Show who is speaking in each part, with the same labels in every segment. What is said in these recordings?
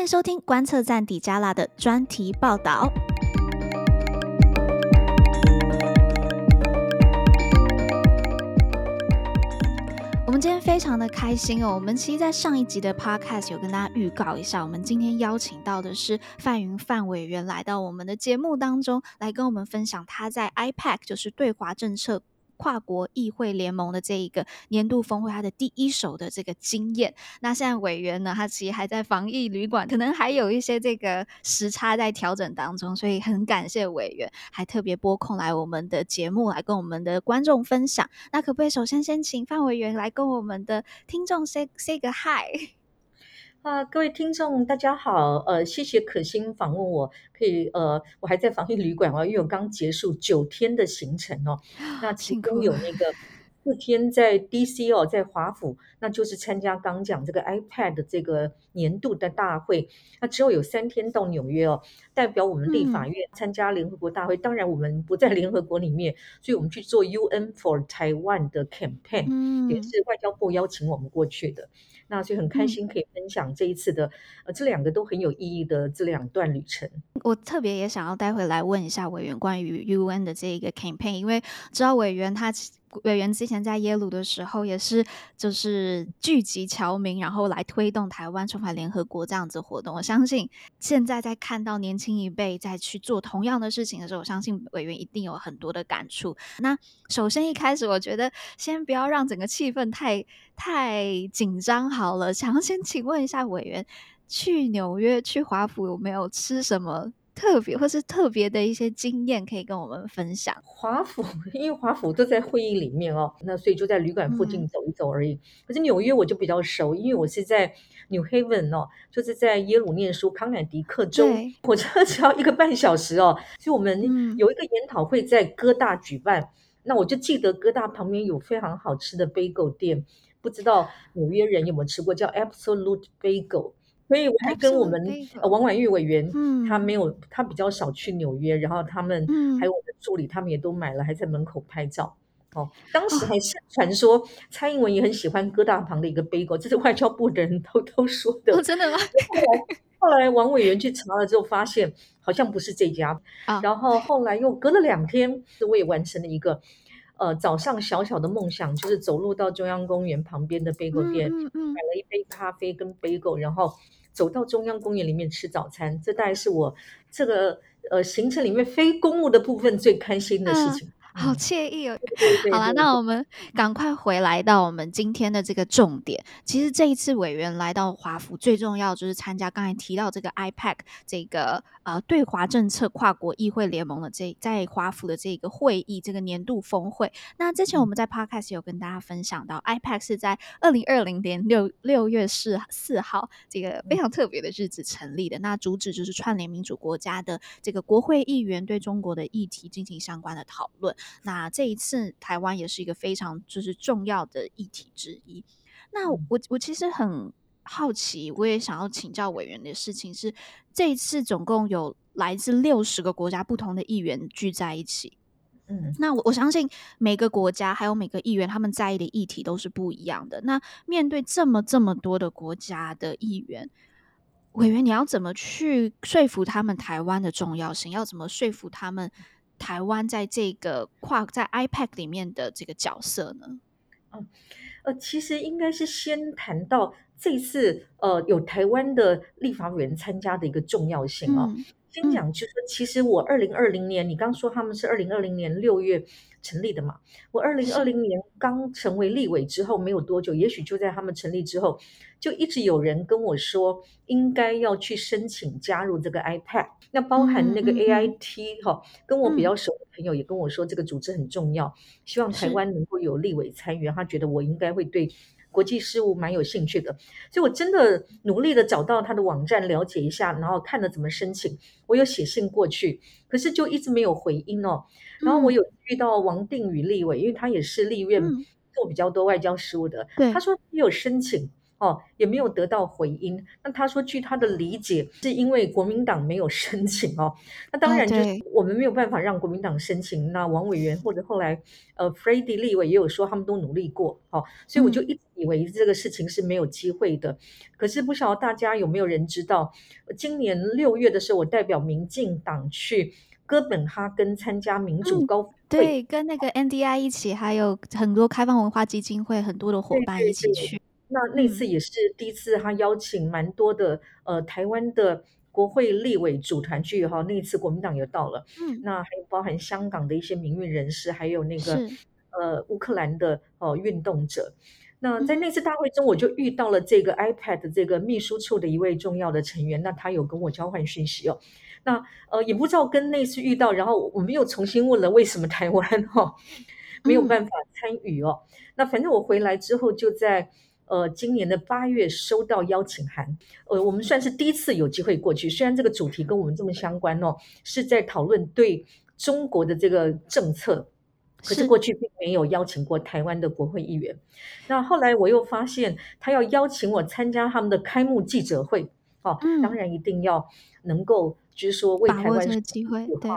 Speaker 1: 欢迎收听观测站底加拉的专题报道。我们今天非常的开心哦！我们其实，在上一集的 Podcast 有跟大家预告一下，我们今天邀请到的是范云范委员来到我们的节目当中，来跟我们分享他在 IPAC 就是对华政策。跨国议会联盟的这一个年度峰会，他的第一手的这个经验。那现在委员呢，他其实还在防疫旅馆，可能还有一些这个时差在调整当中，所以很感谢委员，还特别拨空来我们的节目来跟我们的观众分享。那可不可以首先先请范委员来跟我们的听众 say say 个 hi？
Speaker 2: 啊，各位听众，大家好。呃，谢谢可心访问我，可以呃，我还在防疫旅馆哦，因为我刚结束九天的行程哦。那其中有那个四天在 DC 哦，在华府，那就是参加刚讲这个 iPad 的这个年度的大会。那之后有三天到纽约哦，代表我们立法院参加联合国大会。嗯、当然我们不在联合国里面，所以我们去做 UN for Taiwan 的 campaign，嗯，也是外交部邀请我们过去的。那所以很开心可以分享这一次的，嗯、呃，这两个都很有意义的这两段旅程。
Speaker 1: 我特别也想要待会来问一下委员关于 UN 的这一个 campaign，因为知道委员他。委员之前在耶鲁的时候，也是就是聚集侨民，然后来推动台湾重返联合国这样子活动。我相信现在在看到年轻一辈在去做同样的事情的时候，我相信委员一定有很多的感触。那首先一开始，我觉得先不要让整个气氛太太紧张好了，想要先请问一下委员，去纽约去华府有没有吃什么？特别或是特别的一些经验可以跟我们分享。
Speaker 2: 华府，因为华府都在会议里面哦，那所以就在旅馆附近走一走而已。嗯、可是纽约我就比较熟，因为我是在 New Haven 哦，就是在耶鲁念书，康乃狄克州，火车只要一个半小时哦。所以我们有一个研讨会在哥大举办，嗯、那我就记得哥大旁边有非常好吃的 bagel 店，不知道纽约人有没有吃过，叫 Absolute Bagel。所以我还跟我们呃王婉玉委员，嗯、他没有，他比较少去纽约，然后他们还有我的助理，他们也都买了，还在门口拍照。哦，当时还是传说、哦、蔡英文也很喜欢哥大旁的一个 bagel，这是外交部的人偷偷说的。
Speaker 1: 哦、真的吗？后
Speaker 2: 来后来王委员去查了之后，发现好像不是这家。啊、然后后来又隔了两天，我也完成了一个呃早上小小的梦想，就是走路到中央公园旁边的 bagel 店，嗯嗯嗯、买了一杯咖啡跟 bagel，然后。走到中央公园里面吃早餐，这大概是我这个呃行程里面非公务的部分最开心的事情。嗯
Speaker 1: 好惬意哦！好了，那我们赶快回来到我们今天的这个重点。其实这一次委员来到华府，最重要就是参加刚才提到这个 IPAC 这个呃对华政策跨国议会联盟的这在华府的这个会议，这个年度峰会。那之前我们在 Podcast 有跟大家分享到，IPAC 是在二零二零年六六月四四号这个非常特别的日子成立的。那主旨就是串联民主国家的这个国会议员对中国的议题进行相关的讨论。那这一次台湾也是一个非常就是重要的议题之一。那我我其实很好奇，我也想要请教委员的事情是，这一次总共有来自六十个国家不同的议员聚在一起。嗯，那我我相信每个国家还有每个议员他们在意的议题都是不一样的。那面对这么这么多的国家的议员，委员你要怎么去说服他们台湾的重要性？要怎么说服他们？台湾在这个跨在 IPAC 里面的这个角色呢？
Speaker 2: 嗯，呃，其实应该是先谈到这次呃有台湾的立法委员参加的一个重要性啊。嗯先讲，就是其实我二零二零年，你刚说他们是二零二零年六月成立的嘛？我二零二零年刚成为立委之后没有多久，也许就在他们成立之后，就一直有人跟我说，应该要去申请加入这个 iPad。那包含那个 AIT 哈，跟我比较熟的朋友也跟我说，这个组织很重要，希望台湾能够有立委参与。他觉得我应该会对。国际事务蛮有兴趣的，所以我真的努力的找到他的网站了解一下，然后看了怎么申请。我有写信过去，可是就一直没有回音哦。然后我有遇到王定宇立委，因为他也是立院做比较多外交事务的，
Speaker 1: 对，
Speaker 2: 他说你有申请，哦，也没有得到回音。那他说，据他的理解，是因为国民党没有申请哦。那当然就是我们没有办法让国民党申请。哦、那王委员或者后来呃 Freddie 立委也有说，他们都努力过哦。所以我就一直以为这个事情是没有机会的。嗯、可是不晓得大家有没有人知道，今年六月的时候，我代表民进党去哥本哈根参加民主高
Speaker 1: 对，跟那个 NDI 一起，还有很多开放文化基金会很多的伙伴一起去。
Speaker 2: 那那次也是第一次，他邀请蛮多的呃台湾的国会立委组团去哈。那一次国民党也到了，嗯，那还有包含香港的一些民运人士，还有那个呃乌克兰的哦、呃、运动者。那在那次大会中，我就遇到了这个 iPad 这个秘书处的一位重要的成员，那他有跟我交换讯息哦。那呃也不知道跟那次遇到，然后我们又重新问了为什么台湾哈、哦、没有办法参与哦。嗯、那反正我回来之后就在。呃，今年的八月收到邀请函，呃，我们算是第一次有机会过去。虽然这个主题跟我们这么相关哦，是在讨论对中国的这个政策，可是过去并没有邀请过台湾的国会议员。那后来我又发现，他要邀请我参加他们的开幕记者会，哦，嗯、当然一定要能够，就是说为台湾的机会。对，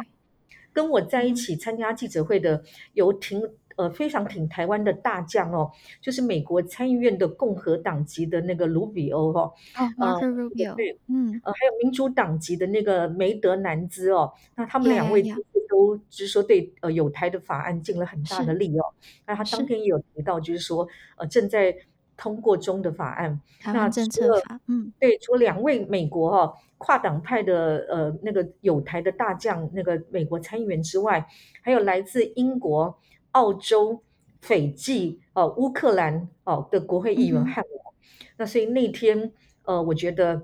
Speaker 2: 跟我在一起参加记者会的有挺。呃，非常挺台湾的大将哦，就是美国参议院的共和党籍的那个卢比欧哈，
Speaker 1: 哦，Marco Rubio，
Speaker 2: 对，嗯，呃，还有民主党籍的那个梅德南兹哦，那他们两位都就是说对呃有台的法案尽了很大的力哦，那他当天也有提到，就是说呃正在通过中的法案，那
Speaker 1: 政策法，嗯，
Speaker 2: 对，除了两位美国哦跨党派的呃那个有台的大将，那个美国参议员之外，还有来自英国。澳洲、斐济、哦、乌克兰哦的国会议员和我，嗯、那所以那天呃，我觉得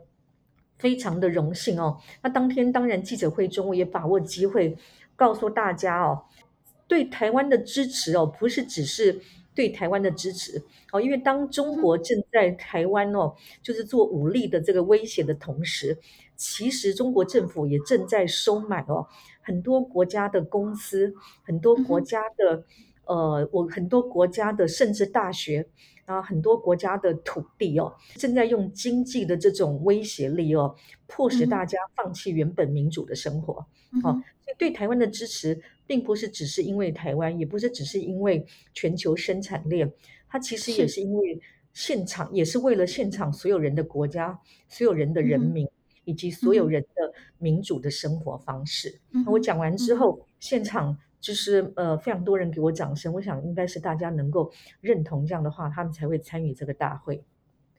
Speaker 2: 非常的荣幸哦。那当天当然记者会中，我也把握机会告诉大家哦，对台湾的支持哦，不是只是对台湾的支持哦，因为当中国正在台湾哦，就是做武力的这个威胁的同时，其实中国政府也正在收买哦。很多国家的公司，很多国家的，呃，我很多国家的，甚至大学啊，很多国家的土地哦，正在用经济的这种威胁力哦，迫使大家放弃原本民主的生活。嗯、哦，所以对台湾的支持，并不是只是因为台湾，也不是只是因为全球生产链，它其实也是因为现场，是也是为了现场所有人的国家，所有人的人民。嗯以及所有人的民主的生活方式。嗯、我讲完之后，嗯、现场就是呃非常多人给我掌声。我想应该是大家能够认同这样的话，他们才会参与这个大会。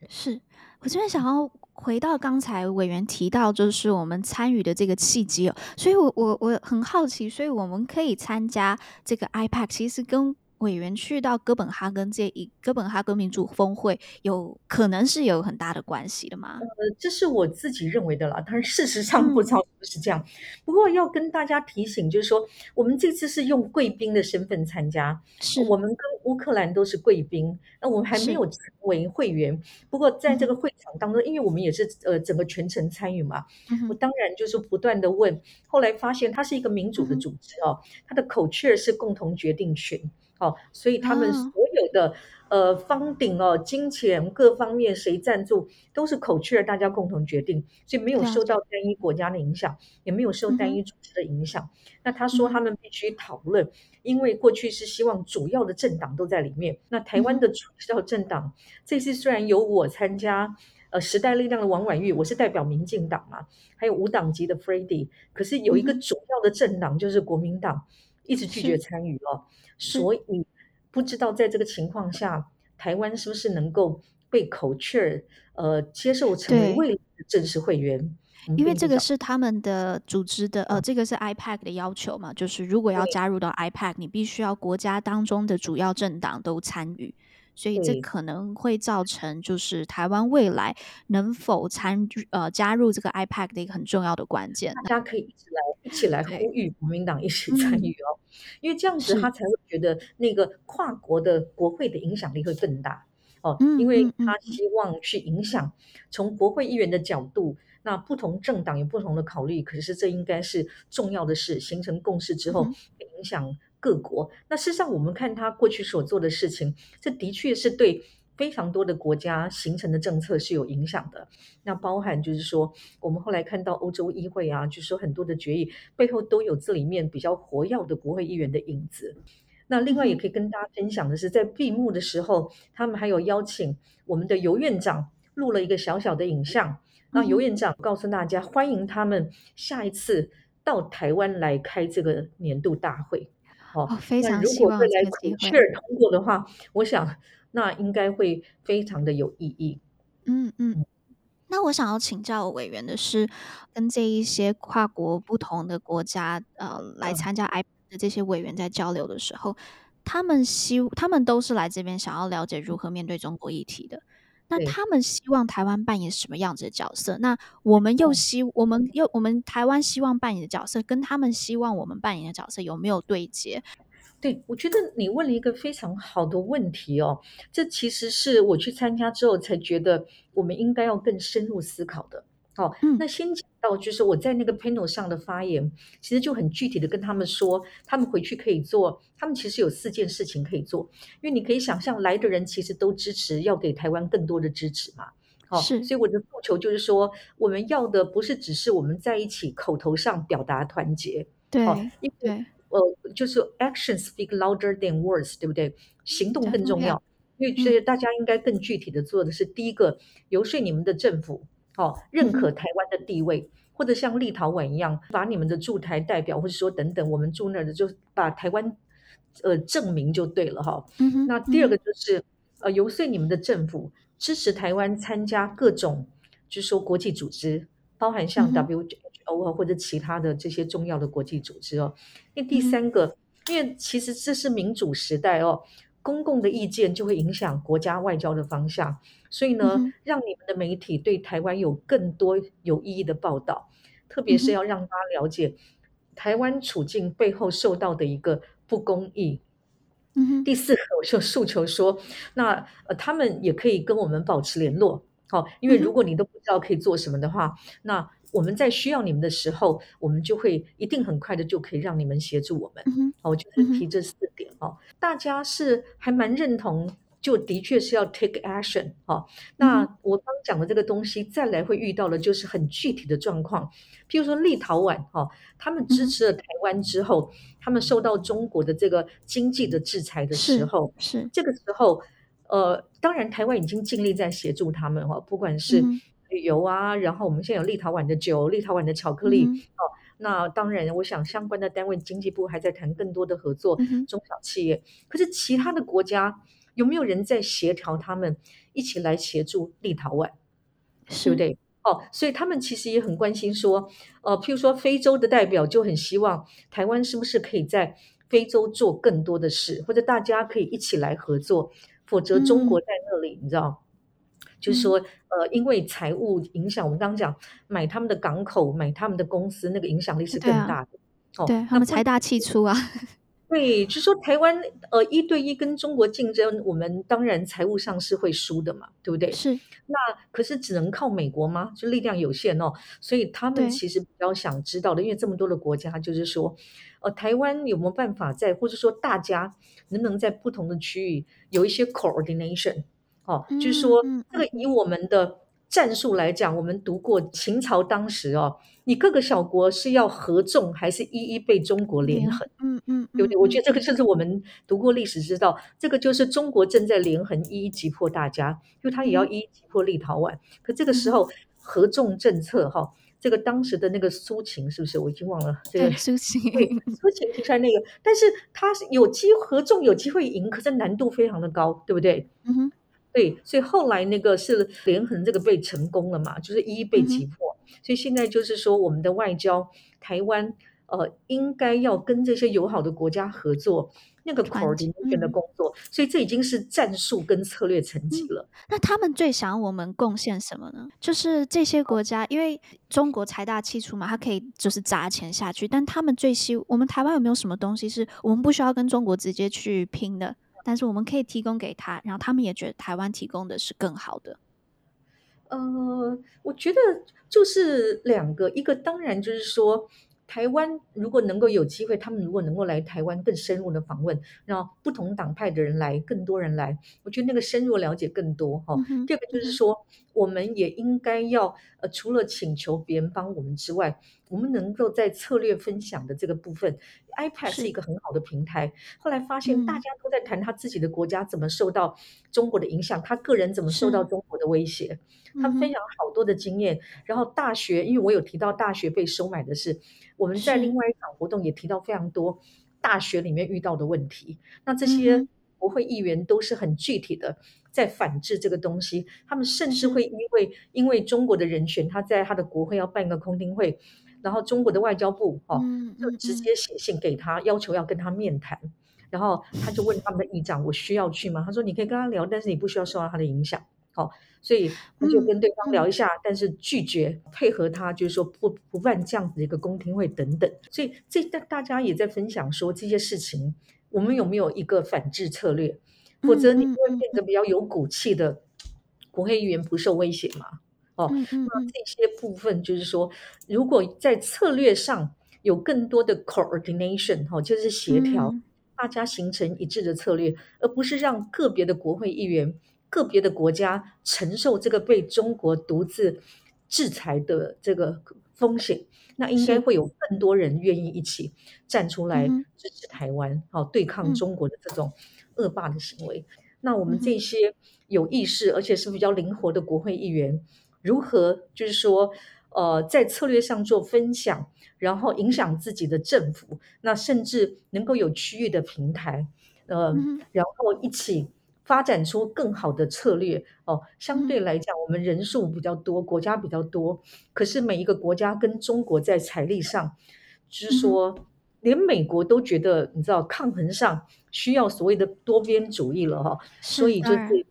Speaker 1: 是我这边想要回到刚才委员提到，就是我们参与的这个契机哦。所以我我我很好奇，所以我们可以参加这个 iPad，其实跟。委员去到哥本哈根这一哥本哈根民主峰会，有可能是有很大的关系的吗？
Speaker 2: 呃，这是我自己认为的啦，但是事实上不知道是这样。嗯、不过要跟大家提醒，就是说我们这次是用贵宾的身份参加，是我们跟乌克兰都是贵宾，那我们还没有成为会员。不过在这个会场当中，嗯、因为我们也是呃整个全程参与嘛，嗯、我当然就是不断的问。后来发现它是一个民主的组织哦，它的口诀是共同决定权。哦，所以他们所有的、哦、呃方鼎哦，金钱各方面谁赞助都是口诀，大家共同决定，所以没有受到单一国家的影响，也没有受单一组织的影响。嗯、那他说他们必须讨论，嗯、因为过去是希望主要的政党都在里面。那台湾的主要政党、嗯、这次虽然有我参加，呃，时代力量的王婉玉，我是代表民进党嘛，还有无党籍的 Freddie，可是有一个主要的政党就是国民党。一直拒绝参与了，所以不知道在这个情况下，台湾是不是能够被口雀呃接受成为未来的正式会员？
Speaker 1: 因为这个是他们的组织的呃，这个是 IPAC 的要求嘛，就是如果要加入到 IPAC，你必须要国家当中的主要政党都参与。所以这可能会造成，就是台湾未来能否参与呃加入这个 IPAC 的一个很重要的关键。
Speaker 2: 大家可以一起来一起来呼吁国民党一起参与哦，嗯、因为这样子他才会觉得那个跨国的国会的影响力会更大哦，嗯、因为他希望去影响从国会议员的角度，那不同政党有不同的考虑，可是这应该是重要的事，形成共识之后影响。各国，那事实上，我们看他过去所做的事情，这的确是对非常多的国家形成的政策是有影响的。那包含就是说，我们后来看到欧洲议会啊，就是说很多的决议背后都有这里面比较活跃的国会议员的影子。那另外也可以跟大家分享的是，在闭幕的时候，他们还有邀请我们的尤院长录了一个小小的影像。那尤院长告诉大家，欢迎他们下一次到台湾来开这个年度大会。
Speaker 1: 哦，非常希望这个机会。如果未来
Speaker 2: co-chair 通过的话，我想那应该会非常的有意义。
Speaker 1: 嗯嗯。那我想要请教委员的是，跟这一些跨国不同的国家呃来参加 I。的这些委员在交流的时候，他们希他们都是来这边想要了解如何面对中国议题的。那他们希望台湾扮演什么样子的角色？那我们又希我们又我们台湾希望扮演的角色，跟他们希望我们扮演的角色有没有对接？
Speaker 2: 对，我觉得你问了一个非常好的问题哦。这其实是我去参加之后才觉得，我们应该要更深入思考的。好，那先讲到就是我在那个 panel 上的发言，其实就很具体的跟他们说，他们回去可以做，他们其实有四件事情可以做，因为你可以想象来的人其实都支持要给台湾更多的支持嘛，好，
Speaker 1: 是，
Speaker 2: 所以我的诉求就是说，我们要的不是只是我们在一起口头上表达团结，
Speaker 1: 对，
Speaker 2: 因为。呃，就是 actions speak louder than words，对不对？行动更重要，因为所以大家应该更具体的做的是第一个，游说你们的政府。哦，认可台湾的地位，嗯、或者像立陶宛一样，把你们的驻台代表，或者说等等，我们驻那儿的，就把台湾呃证明就对了哈。那第二个就是、嗯、呃游说你们的政府支持台湾参加各种，就是说国际组织，包含像 WHO 或者其他的这些重要的国际组织哦。那第三个、嗯，因为其实这是民主时代哦。公共的意见就会影响国家外交的方向，所以呢，嗯、让你们的媒体对台湾有更多有意义的报道，特别是要让大家了解、嗯、台湾处境背后受到的一个不公义。
Speaker 1: 嗯、
Speaker 2: 第四个，我就诉求说，那呃，他们也可以跟我们保持联络，好、哦，因为如果你都不知道可以做什么的话，嗯、那。我们在需要你们的时候，我们就会一定很快的就可以让你们协助我们。
Speaker 1: 嗯、
Speaker 2: 我就是提这四点哦、嗯，大家是还蛮认同，就的确是要 take action 哦。那我刚讲的这个东西，再来会遇到的就是很具体的状况，譬如说立陶宛哈，他们支持了台湾之后、嗯，他们受到中国的这个经济的制裁的时候，
Speaker 1: 是，是这
Speaker 2: 个时候，呃，当然台湾已经尽力在协助他们哈，不管是。嗯旅游啊，然后我们现在有立陶宛的酒、立陶宛的巧克力、嗯、哦。那当然，我想相关的单位，经济部还在谈更多的合作，嗯、中小企业。可是其他的国家有没有人在协调他们一起来协助立陶宛？对不对？哦，所以他们其实也很关心说，呃，譬如说非洲的代表就很希望台湾是不是可以在非洲做更多的事，或者大家可以一起来合作，否则中国在那里，嗯、你知道。就是说，呃，因为财务影响，我们刚刚讲买他们的港口，买他们的公司，那个影响力是更大的。
Speaker 1: 哦，对，他们财大气粗啊。
Speaker 2: 对，就是说台湾呃一对一跟中国竞争，我们当然财务上是会输的嘛，对不对？
Speaker 1: 是。
Speaker 2: 那可是只能靠美国吗？就力量有限哦。所以他们其实比较想知道的，因为这么多的国家，就是说，呃，台湾有没有办法在，或者说大家能不能在不同的区域有一些 coordination？哦，就是说，这个以我们的战术来讲，我们读过秦朝当时哦，你各个小国是要合纵，还是一一被中国连横？
Speaker 1: 嗯嗯，
Speaker 2: 对不对？我觉得这个就是我们读过历史知道，这个就是中国正在连横，一一击破大家，因为他也要一一击破立陶宛。可这个时候合纵政策哈，这个当时的那个苏秦是不是？我已经忘了。这个
Speaker 1: 苏秦，
Speaker 2: 苏秦提出来那个，但是他是有机合纵有机会赢，可是难度非常的高，对不对？
Speaker 1: 嗯哼。
Speaker 2: 对，所以后来那个是连横这个被成功了嘛，就是一一被击破。嗯、所以现在就是说，我们的外交，台湾呃应该要跟这些友好的国家合作，那个 coordination 的工作、嗯。所以这已经是战术跟策略层级了、嗯。
Speaker 1: 那他们最想要我们贡献什么呢？就是这些国家，因为中国财大气粗嘛，他可以就是砸钱下去，但他们最希我们台湾有没有什么东西是我们不需要跟中国直接去拼的？但是我们可以提供给他，然后他们也觉得台湾提供的是更好的。
Speaker 2: 呃，我觉得就是两个，一个当然就是说台湾如果能够有机会，他们如果能够来台湾更深入的访问，让不同党派的人来，更多人来，我觉得那个深入了解更多哈。
Speaker 1: 嗯、
Speaker 2: 第二个就是说，我们也应该要呃，除了请求别人帮我们之外，我们能够在策略分享的这个部分，iPad 是一个很好的平台。后来发现大家都在谈他自己的国家怎么受到中国的影响，他个人怎么受到中国的威胁。他们分享好多的经验，嗯，然后大学，因为我有提到大学被收买的事，我们在另外一场活动也提到非常多大学里面遇到的问题。那这些国会议员都是很具体的在反制这个东西，他们甚至会因为因为中国的人权，他在他的国会要办个空听会，然后中国的外交部哦就直接写信给他，要求要跟他面谈，然后他就问他们的议长：“我需要去吗？”他说：“你可以跟他聊，但是你不需要受到他的影响。”好。所以他就跟对方聊一下，但是拒绝配合他，就是说不不办这样子的一个公听会等等。所以这大大家也在分享说这些事情，我们有没有一个反制策略？否则你不会变得比较有骨气的国会议员不受威胁嘛？哦，那这些部分就是说，如果在策略上有更多的 coordination，哈，就是协调，大家形成一致的策略，而不是让个别的国会议员。个别的国家承受这个被中国独自制裁的这个风险，那应该会有更多人愿意一起站出来支持台湾，好、嗯、对抗中国的这种恶霸的行为。嗯、那我们这些有意识而且是比较灵活的国会议员，如何就是说，呃，在策略上做分享，然后影响自己的政府，那甚至能够有区域的平台，呃，嗯、然后一起。发展出更好的策略哦。相对来讲，我们人数比较多，国家比较多，可是每一个国家跟中国在财力上，就是说，连美国都觉得，你知道，抗衡上需要所谓的多边主义了哈。所以就是，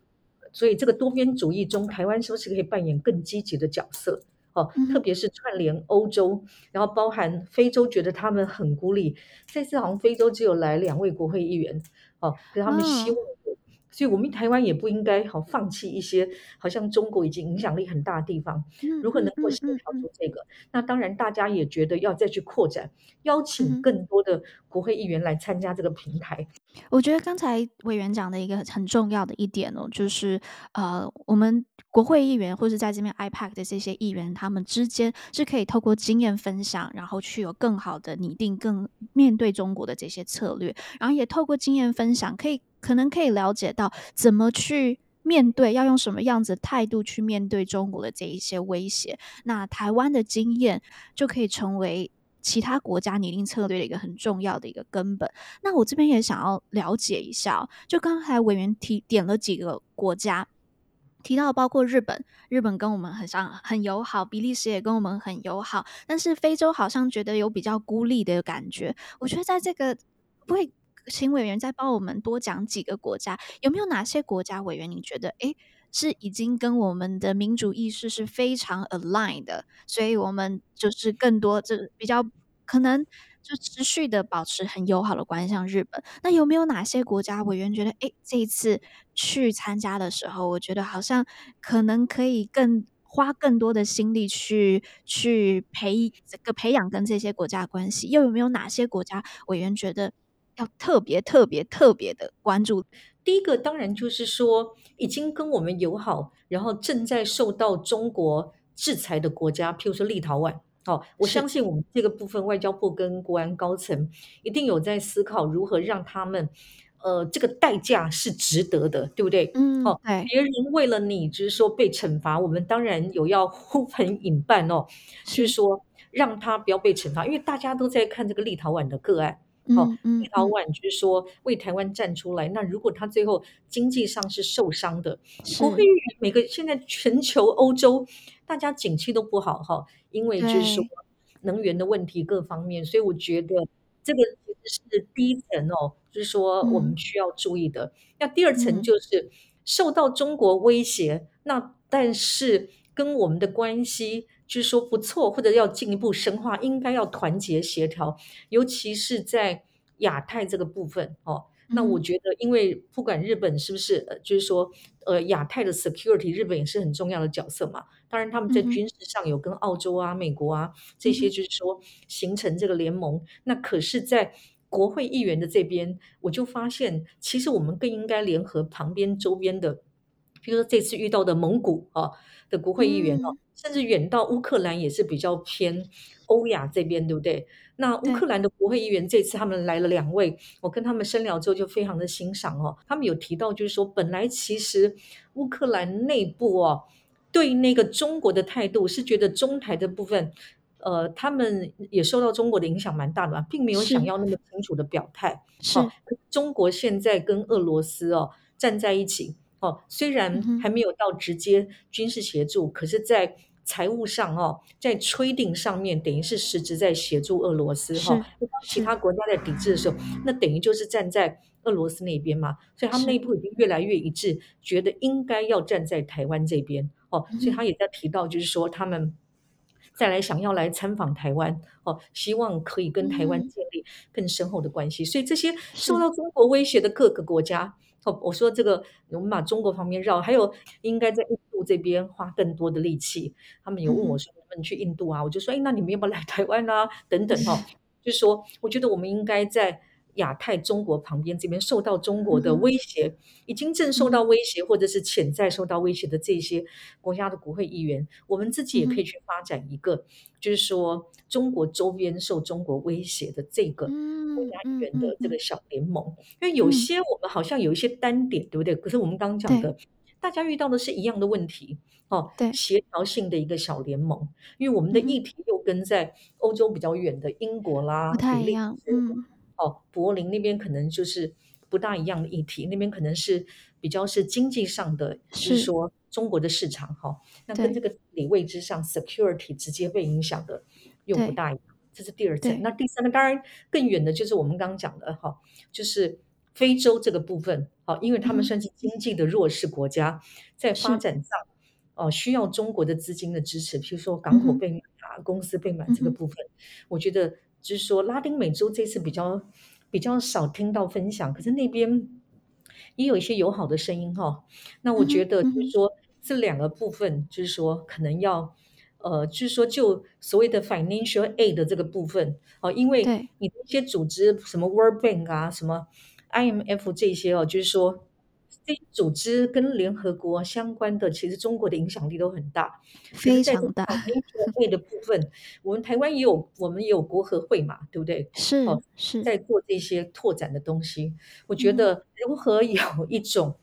Speaker 2: 所以这个多边主义中，台湾是不是可以扮演更积极的角色？哦，特别是串联欧洲，然后包含非洲，觉得他们很孤立。这次好像非洲只有来两位国会议员，哦，可是他们希望。所以，我们台湾也不应该好放弃一些好像中国已经影响力很大的地方。如何能够协调出这个？那当然，大家也觉得要再去扩展，邀请更多的国会议员来参加这个平台。
Speaker 1: 我觉得刚才委员讲的一个很重要的一点哦，就是呃，我们国会议员或是在这边 IPAC 的这些议员，他们之间是可以透过经验分享，然后去有更好的拟定、更面对中国的这些策略，然后也透过经验分享，可以。可能可以了解到怎么去面对，要用什么样子态度去面对中国的这一些威胁。那台湾的经验就可以成为其他国家拟定策略的一个很重要的一个根本。那我这边也想要了解一下，就刚才委员提点了几个国家，提到包括日本，日本跟我们很像很友好，比利时也跟我们很友好，但是非洲好像觉得有比较孤立的感觉。我觉得在这个不会。请委员再帮我们多讲几个国家，有没有哪些国家委员你觉得，诶，是已经跟我们的民主意识是非常 aligned 的，所以我们就是更多这比较可能就持续的保持很友好的关系，像日本。那有没有哪些国家委员觉得，诶，这一次去参加的时候，我觉得好像可能可以更花更多的心力去去培这个培养跟这些国家的关系？又有没有哪些国家委员觉得？要特别特别特别的关注。
Speaker 2: 第一个当然就是说，已经跟我们友好，然后正在受到中国制裁的国家，譬如说立陶宛。哦，我相信我们这个部分外交部跟国安高层一定有在思考如何让他们，呃，这个代价是值得的，对不对？
Speaker 1: 嗯，
Speaker 2: 哦，别人为了你就是说被惩罚，我们当然有要 呼朋引伴哦，就是说让他不要被惩罚，因为大家都在看这个立陶宛的个案。好，立陶宛就是说为台湾站出来。那如果他最后经济上是受伤的，国会议员每个现在全球欧洲大家景气都不好哈，因为就是说能源的问题各方面，所以我觉得这个其实是第一层哦，就是说我们需要注意的。嗯、那第二层就是受到中国威胁，那但是跟我们的关系。就是说不错，或者要进一步深化，应该要团结协调，尤其是在亚太这个部分哦。那我觉得，因为不管日本是不是，呃，就是说，呃，亚太的 security，日本也是很重要的角色嘛。当然，他们在军事上有跟澳洲啊、美国啊这些，就是说形成这个联盟。那可是，在国会议员的这边，我就发现，其实我们更应该联合旁边周边的，比如说这次遇到的蒙古啊的国会议员哦，甚至远到乌克兰也是比较偏欧亚这边，对不对？那乌克兰的国会议员这次他们来了两位，我跟他们深聊之后就非常的欣赏哦。他们有提到就是说，本来其实乌克兰内部哦，对那个中国的态度是觉得中台的部分，呃，他们也受到中国的影响蛮大的嘛，并没有想要那么清楚的表态。
Speaker 1: 是，
Speaker 2: 哦，中国现在跟俄罗斯哦站在一起哦，虽然还没有到直接军事协助，可是，在财务上哦，在 trading 上面等于是实质在协助俄罗斯哈，其他国家在抵制的时候，那等于就是站在俄罗斯那边嘛，所以他们内部已经越来越一致，觉得应该要站在台湾这边。哦，所以他也在提到，就是说他们再来想要来参访台湾哦，希望可以跟台湾建立更深厚的关系，所以这些受到中国威胁的各个国家。哦，我说这个，我们把中国方面绕，还有应该在印度这边花更多的力气。他们有问我说：“能不能去印度啊？”我就说：“哎，那你们要不要来台湾啊？”等等哈、哦，就是说，我觉得我们应该在亚太中国旁边这边受到中国的威胁，已经正受到威胁，或者是潜在受到威胁的这些国家的国会议员，我们自己也可以去发展一个，就是说中国周边受中国威胁的这个。国家议员的这个小联盟，因为有些我们好像有一些单点，嗯、对不对？可是我们刚刚讲的，大家遇到的是一样的问题哦。对，协调性的一个小联盟，因为我们的议题又跟在欧洲比较远的英国啦、
Speaker 1: 不太一样，嗯，
Speaker 2: 哦，柏林那边可能就是不大一样的议题，那边可能是比较是经济上的，是，说中国的市场哈、哦，那跟这个地理位置上 security 直接被影响的又不大一样。这是第二层，那第三个当然更远的就是我们刚刚讲的哈，就是非洲这个部分，好，因为他们算是经济的弱势国家，在发展上哦需要中国的资金的支持，譬如说港口被买啊，公司被买这个部分，我觉得就是说拉丁美洲这次比较比较少听到分享，可是那边也有一些友好的声音哈，那我觉得就是说这两个部分就是说可能要。呃，就是说，就所谓的 financial aid 的这个部分，哦，因为你这些组织，什么 World Bank 啊，什么 IMF 这些哦，就是说，组织跟联合国相关的，其实中国的影响力都很大，
Speaker 1: 非常大。
Speaker 2: 的部分，我们台湾也有，我们也有国合会嘛，对不对？
Speaker 1: 是是
Speaker 2: 在做这些拓展的东西。我觉得如何有 一种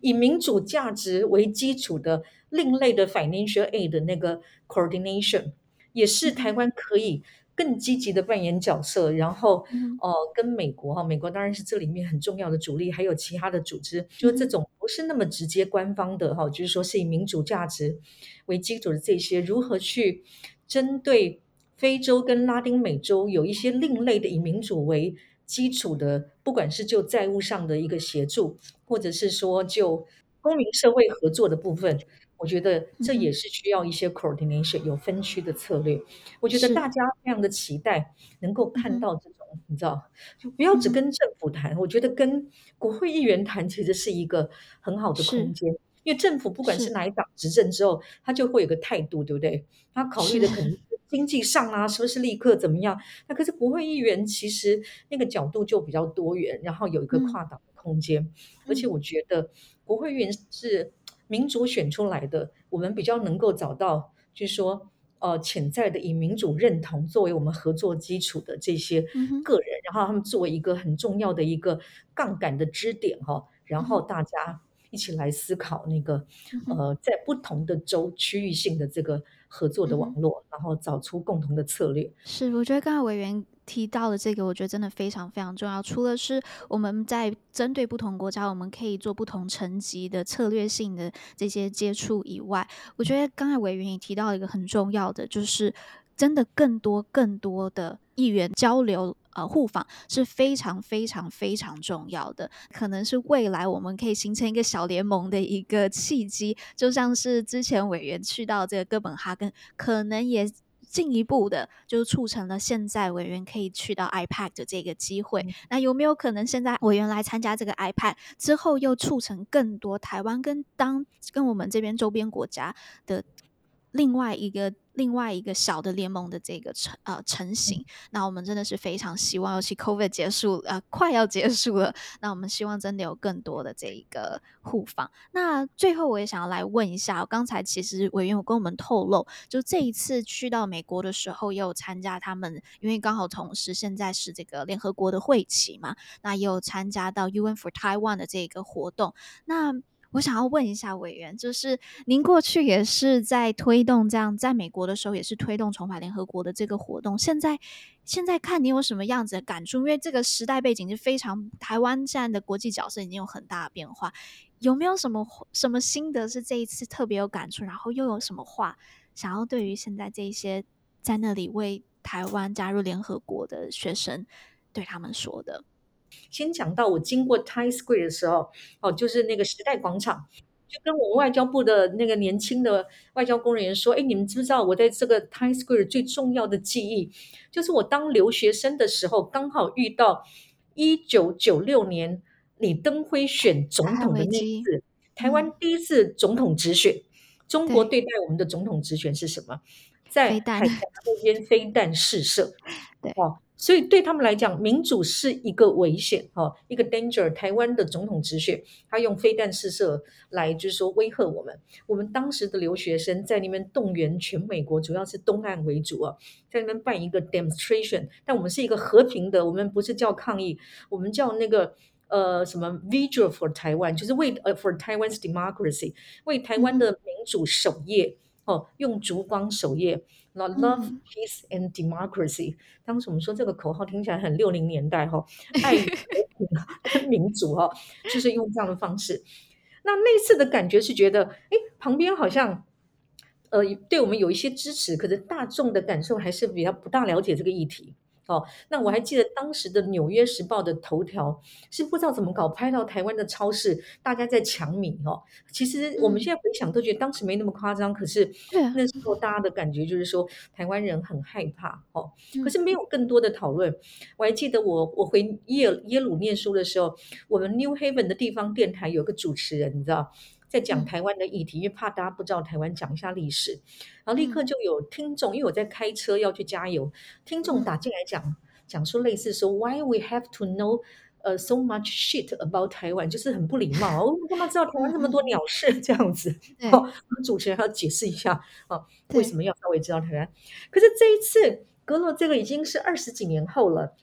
Speaker 2: 以民主价值为基础的。另类的 financial aid 的那个 coordination 也是台湾可以更积极的扮演角色，然后呃跟美国哈，美国当然是这里面很重要的主力，还有其他的组织，就是这种不是那么直接官方的哈，就是说是以民主价值为基础的这些，如何去针对非洲跟拉丁美洲有一些另类的以民主为基础的，不管是就债务上的一个协助，或者是说就公民社会合作的部分。我觉得这也是需要一些 coordination，有分区的策略。我觉得大家非常的期待能够看到这种，你知道，就不要只跟政府谈。我觉得跟国会议员谈其实是一个很好的空间，因为政府不管是哪一党执政之后，他就会有个态度，对不对？他考虑的可能是经济上啊，是不是立刻怎么样？那可是国会议员其实那个角度就比较多元，然后有一个跨党的空间，而且我觉得国会议员是。民主选出来的，我们比较能够找到，就是说，呃，潜在的以民主认同作为我们合作基础的这些个人，嗯、然后他们作为一个很重要的一个杠杆的支点哈，然后大家一起来思考那个，嗯、呃，在不同的州区域性的这个合作的网络，嗯、然后找出共同的策略。
Speaker 1: 是，我觉得刚才委员。提到的这个，我觉得真的非常非常重要。除了是我们在针对不同国家，我们可以做不同层级的策略性的这些接触以外，我觉得刚才委员也提到一个很重要的，就是真的更多更多的议员交流呃互访是非常非常非常重要的，可能是未来我们可以形成一个小联盟的一个契机。就像是之前委员去到这个哥本哈根，可能也。进一步的就促成了现在委员可以去到 IPAC 的这个机会。那有没有可能现在委员来参加这个 IPAC 之后，又促成更多台湾跟当跟我们这边周边国家的另外一个？另外一个小的联盟的这个成呃成型，那我们真的是非常希望，尤其 COVID 结束呃快要结束了，那我们希望真的有更多的这一个互访。那最后我也想要来问一下，刚才其实委员有跟我们透露，就这一次去到美国的时候，也有参加他们，因为刚好同时现在是这个联合国的会期嘛，那也有参加到 UN for Taiwan 的这个活动，那。我想要问一下委员，就是您过去也是在推动这样，在美国的时候也是推动重返联合国的这个活动。现在，现在看你有什么样子的感触？因为这个时代背景是非常，台湾现在的国际角色已经有很大的变化。有没有什么什么心得是这一次特别有感触？然后又有什么话想要对于现在这一些在那里为台湾加入联合国的学生对他们说的？
Speaker 2: 先讲到我经过 Times Square 的时候，哦，就是那个时代广场，就跟我们外交部的那个年轻的外交工人员说：“哎，你们知不知道我在这个 Times Square 最重要的记忆，就是我当留学生的时候，刚好遇到一九九六年李登辉选总统的那一次，台湾第一次总统直选，中国对。待我们的总统直选是什么？在海峡那边飞弹试射，对，哦。”所以对他们来讲，民主是一个危险，哈，一个 danger。台湾的总统直选，他用飞弹试射来，就是说威吓我们。我们当时的留学生在那边动员全美国，主要是东岸为主啊，在那边办一个 demonstration。但我们是一个和平的，我们不是叫抗议，我们叫那个呃什么 vigil for Taiwan，就是为呃 for Taiwan's democracy，为台湾的民主守夜，哦，用烛光守夜。那 love peace and democracy，当时我们说这个口号听起来很六零年代哈，爱 民主哈，就是用这样的方式。那那次的感觉是觉得，哎，旁边好像呃对我们有一些支持，可是大众的感受还是比较不大了解这个议题。哦，那我还记得当时的《纽约时报》的头条是不知道怎么搞，拍到台湾的超市大家在抢米哦。其实我们现在回想都觉得当时没那么夸张，可是那时候大家的感觉就是说台湾人很害怕哦。可是没有更多的讨论。我还记得我我回耶耶鲁念书的时候，我们 New Haven 的地方电台有个主持人，你知道。在讲台湾的议题，因为怕大家不知道台湾，讲一下历史，然后立刻就有听众，因为我在开车要去加油，听众打进来讲，讲说类似说 Why we have to know 呃 so much shit about 台湾，就是很不礼貌，我干嘛知道台湾那么多鸟事？这样子？哦，主持人要解释一下啊，为什么要稍微知道台湾？可是这一次隔了这个已经是二十几年后了，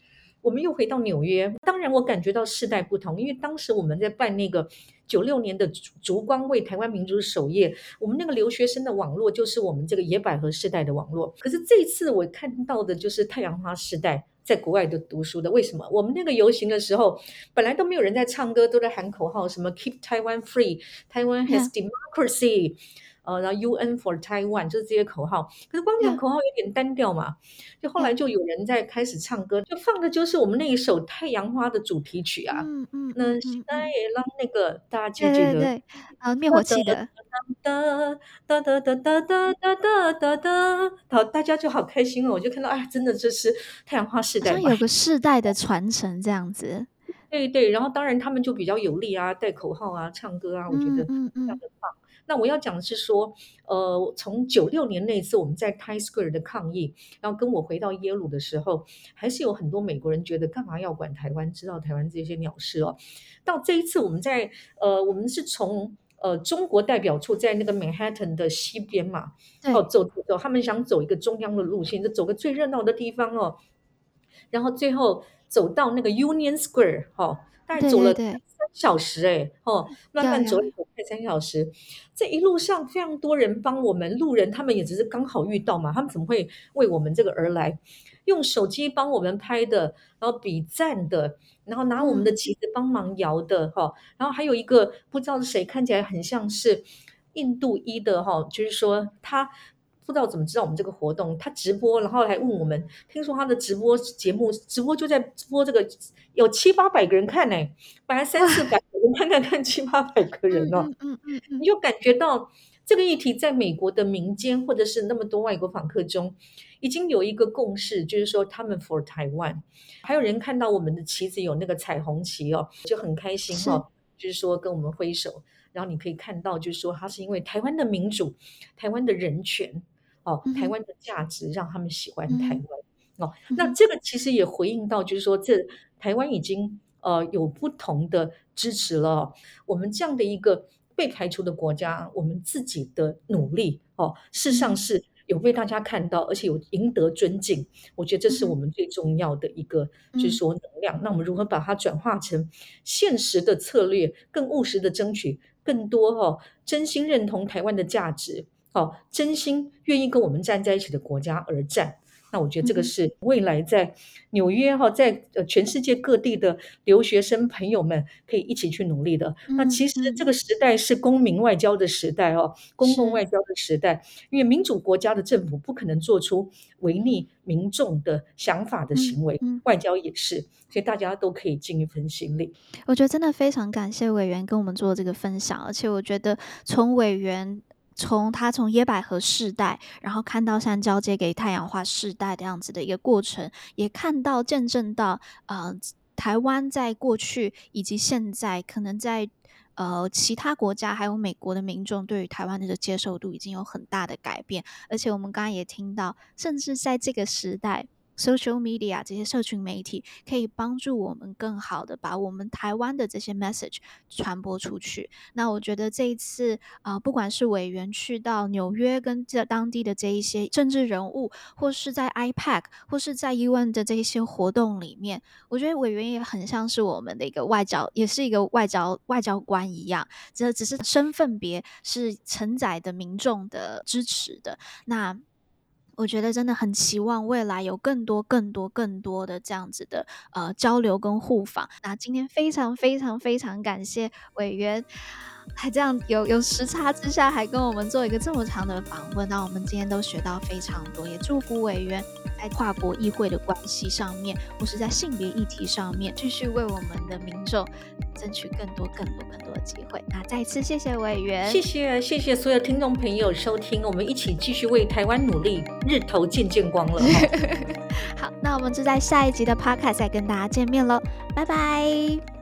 Speaker 2: 我们又回到纽约，当然我感觉到世代不同，因为当时我们在办那个。九六年的烛光为台湾民主守夜，我们那个留学生的网络就是我们这个野百合世代的网络。可是这一次我看到的就是太阳花世代在国外的读书的。为什么？我们那个游行的时候，本来都没有人在唱歌，都在喊口号，什么 Keep Taiwan Free，Taiwan has democracy。呃，然后 UN for Taiwan 就是这些口号，可是光讲口号有点单调嘛，就后来就有人在开始唱歌，就放的就是我们那一首《太阳花》的主题曲啊。嗯嗯。那现在也让那个大家记得，对对
Speaker 1: 啊，灭火器的。
Speaker 2: 哒哒哒哒哒哒哒哒哒哒，好，大家就好开心了。我就看到，哎，真的这是太阳花世代，
Speaker 1: 有个世代的传承这样子。
Speaker 2: 对对，然后当然他们就比较有力啊，带口号啊，唱歌啊，我觉得非常的棒。那我要讲的是说，呃，从九六年那次我们在 Times Square 的抗议，然后跟我回到耶鲁的时候，还是有很多美国人觉得干嘛要管台湾，知道台湾这些鸟事哦。到这一次我们在呃，我们是从呃中国代表处在那个 Manhattan 的西边嘛，哦，走走走，他们想走一个中央的路线，就走个最热闹的地方哦，然后最后走到那个 Union Square，哦，大概走了。小时哎，哦，慢慢走一走，快三小时。这一路上非常多人帮我们，路人他们也只是刚好遇到嘛，他们怎么会为我们这个而来？用手机帮我们拍的，然后比赞的，然后拿我们的旗子帮忙摇的，哈、嗯，然后还有一个不知道是谁，看起来很像是印度裔的，哈，就是说他。不知道怎么知道我们这个活动，他直播，然后还问我们。听说他的直播节目直播就在直播这个，有七八百个人看呢，本来三四百个人，看看看七八百个人哦。嗯嗯嗯，你就感觉到这个议题在美国的民间或者是那么多外国访客中，已经有一个共识，就是说他们 for Taiwan，还有人看到我们的旗子有那个彩虹旗哦，就很开心哦，是就是说跟我们挥手，然后你可以看到，就是说他是因为台湾的民主、台湾的人权哦、嗯、台湾的价值让他们喜欢台湾、嗯、哦。那这个其实也回应到，就是说这台湾已经呃有不同的支持了，我们这样的一个被排除的国家，我们自己的努力哦，事实上是。有被大家看到，而且有赢得尊敬，我觉得这是我们最重要的一个，嗯、就是说能量。那我们如何把它转化成现实的策略，更务实的争取更多哦，真心认同台湾的价值，哦，真心愿意跟我们站在一起的国家而战。那我觉得这个是未来在纽约哈，在呃全世界各地的留学生朋友们可以一起去努力的。那其实这个时代是公民外交的时代哦，公共外交的时代，因为民主国家的政府不可能做出违逆民众的想法的行为，外交也是，所以大家都可以尽一份心力。
Speaker 1: 我觉得真的非常感谢委员跟我们做这个分享，而且我觉得从委员。从他从野百合世代，然后看到像交接给太阳花世代这样子的一个过程，也看到见证到，呃，台湾在过去以及现在，可能在呃其他国家还有美国的民众对于台湾的接受度已经有很大的改变，而且我们刚刚也听到，甚至在这个时代。Social media 这些社群媒体可以帮助我们更好的把我们台湾的这些 message 传播出去。那我觉得这一次啊、不管是委员去到纽约跟这当地的这一些政治人物，或是在 IPAC 或是在 UN 的这一些活动里面，我觉得委员也很像是我们的一个外交，也是一个外交外交官一样。这只是身份别是承载的民众的支持的。那。我觉得真的很期望未来有更多、更多、更多的这样子的呃交流跟互访。那今天非常、非常、非常感谢委员，还这样有有时差之下还跟我们做一个这么长的访问。那我们今天都学到非常多，也祝福委员在跨国议会的关系上面，或是在性别议题上面，继续为我们的民众。争取更多、更多、更多的机会。那再次谢谢委员，
Speaker 2: 谢谢谢谢所有听众朋友收听，我们一起继续为台湾努力，日头渐渐光了。
Speaker 1: 好，那我们就在下一集的 Podcast 再跟大家见面喽，拜拜。